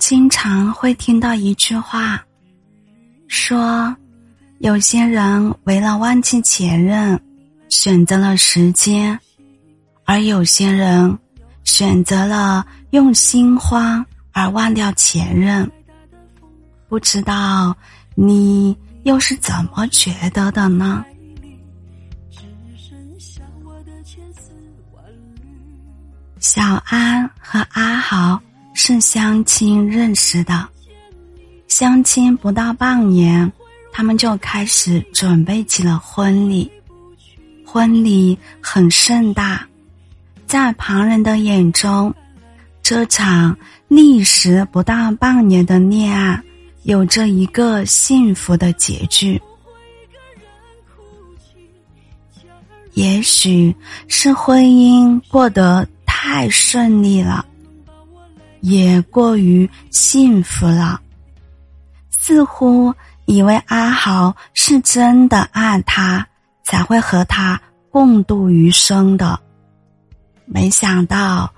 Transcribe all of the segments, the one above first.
经常会听到一句话，说有些人为了忘记前任，选择了时间，而有些人选择了用心慌而忘掉前任。不知道你又是怎么觉得的呢？小安和阿豪。是相亲认识的，相亲不到半年，他们就开始准备起了婚礼。婚礼很盛大，在旁人的眼中，这场历时不到半年的恋爱，有着一个幸福的结局。也许是婚姻过得太顺利了。也过于幸福了，似乎以为阿豪是真的爱他，才会和他共度余生的。没想到，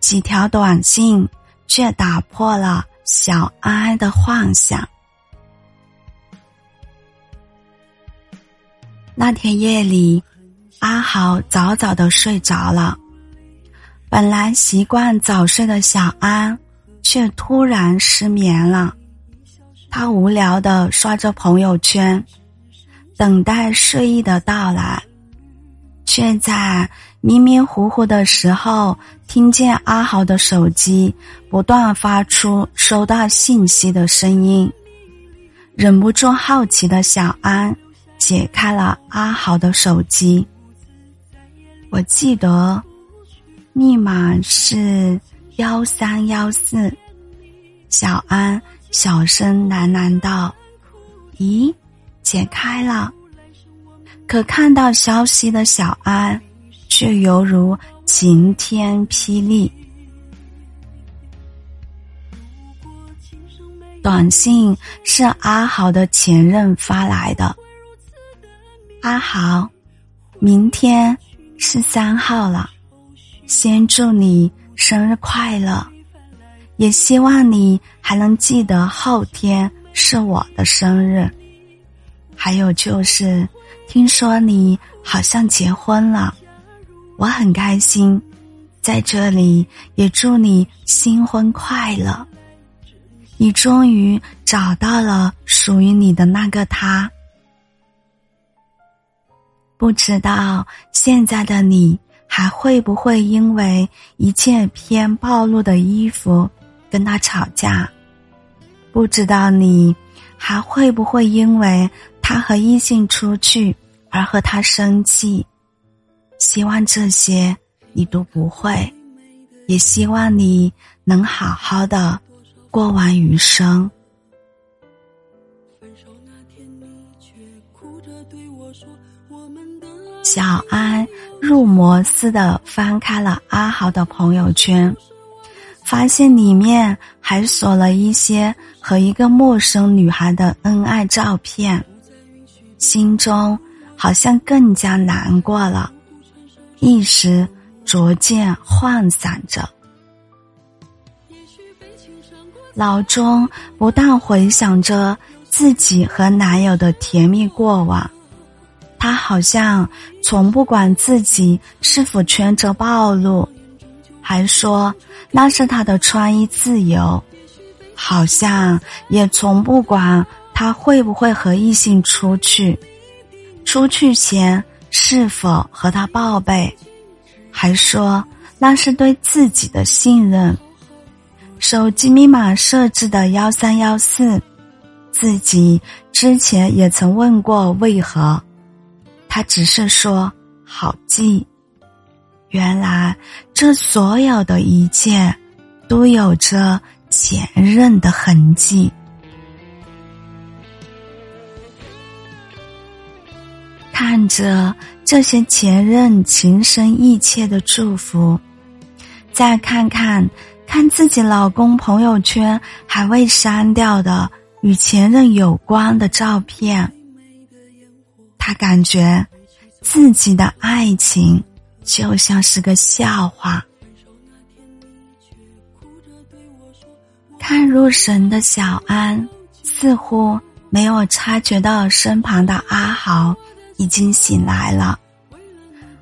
几条短信却打破了小安的幻想。那天夜里，阿豪早早的睡着了。本来习惯早睡的小安，却突然失眠了。他无聊的刷着朋友圈，等待睡意的到来，却在迷迷糊糊的时候，听见阿豪的手机不断发出收到信息的声音。忍不住好奇的小安，解开了阿豪的手机。我记得。密码是幺三幺四，小安小声喃喃道：“咦，解开了。”可看到消息的小安，却犹如晴天霹雳。短信是阿豪的前任发来的。阿豪，明天是三号了。先祝你生日快乐，也希望你还能记得后天是我的生日。还有就是，听说你好像结婚了，我很开心，在这里也祝你新婚快乐。你终于找到了属于你的那个他，不知道现在的你。还会不会因为一件偏暴露的衣服跟他吵架？不知道你还会不会因为他和异性出去而和他生气？希望这些你都不会，也希望你能好好的过完余生。小安入魔似的翻开了阿豪的朋友圈，发现里面还锁了一些和一个陌生女孩的恩爱照片，心中好像更加难过了，一时逐渐涣散着，脑中不断回想着自己和男友的甜蜜过往。他好像从不管自己是否穿着暴露，还说那是他的穿衣自由，好像也从不管他会不会和异性出去，出去前是否和他报备，还说那是对自己的信任。手机密码设置的幺三幺四，自己之前也曾问过为何。他只是说好记，原来这所有的一切都有着前任的痕迹。看着这些前任情深意切的祝福，再看看看自己老公朋友圈还未删掉的与前任有关的照片。他感觉自己的爱情就像是个笑话。看入神的小安似乎没有察觉到身旁的阿豪已经醒来了。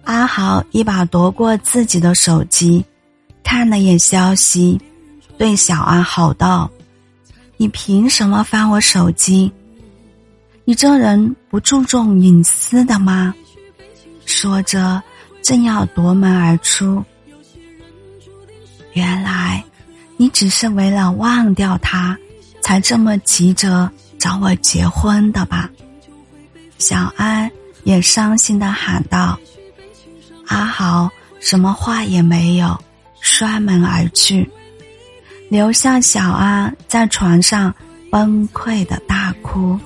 阿豪一把夺过自己的手机，看了眼消息，对小安吼道：“你凭什么翻我手机？你这人不注重隐私的吗？”说着，正要夺门而出。原来，你只是为了忘掉他，才这么急着找我结婚的吧？小安也伤心的喊道。阿豪什么话也没有，摔门而去，留下小安在床上崩溃的大哭。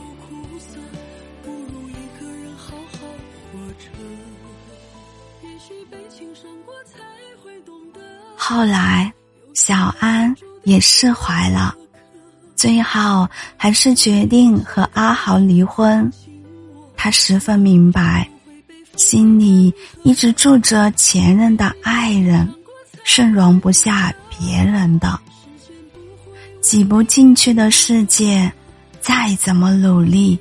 后来，小安也释怀了，最后还是决定和阿豪离婚。他十分明白。心里一直住着前任的爱人，是容不下别人的，挤不进去的世界，再怎么努力，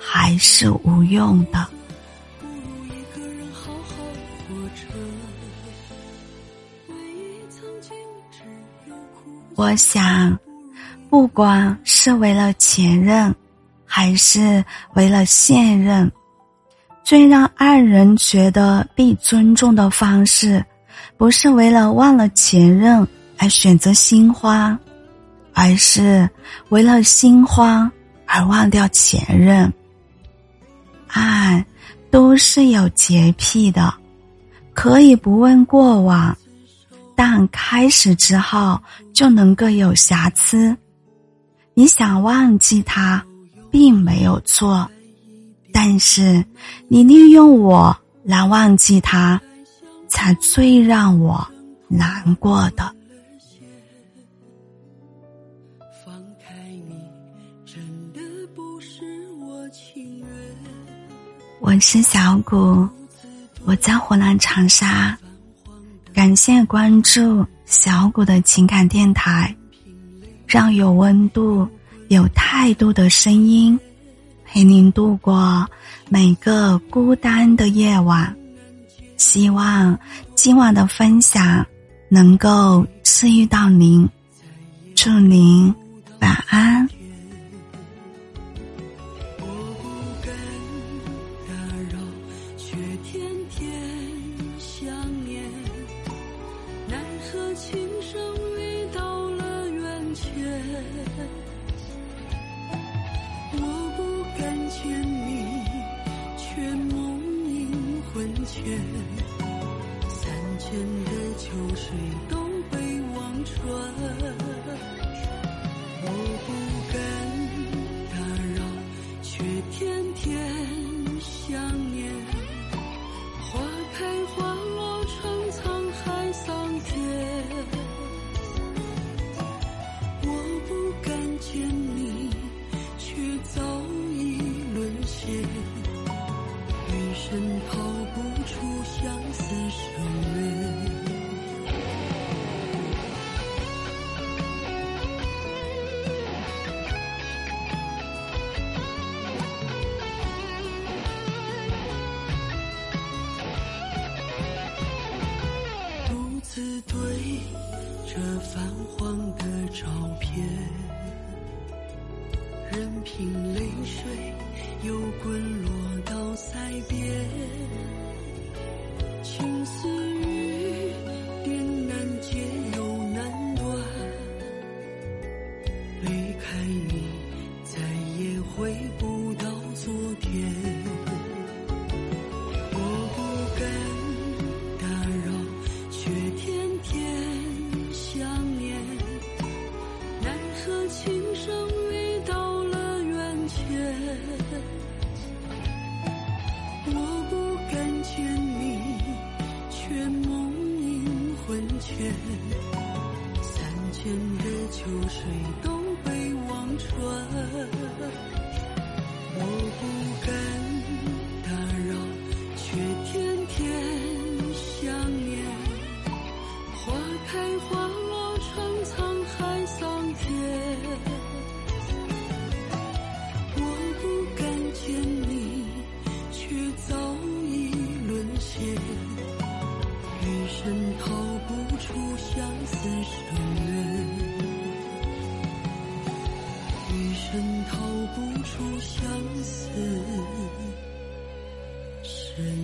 还是无用的。不如一个人好好活着我想，不管是为了前任，还是为了现任。最让爱人觉得被尊重的方式，不是为了忘了前任而选择新欢，而是为了新欢而忘掉前任。爱都是有洁癖的，可以不问过往，但开始之后就能够有瑕疵。你想忘记他，并没有错。但是，你利用我来忘记他，才最让我难过的。我是小谷，我在湖南长沙，感谢关注小谷的情感电台，让有温度、有态度的声音。陪您度过每个孤单的夜晚，希望今晚的分享能够治愈到您，祝您晚安。我不敢打扰雪天秋水都被望穿，我不敢打扰，却天天想念。花开花落成沧海桑田，我不敢见你，却早已沦陷。余生逃不出相思深泛黄的照片，任凭泪水又滚落。到腮边，情丝雨点难解又难断，离开你再也回不到昨天。turn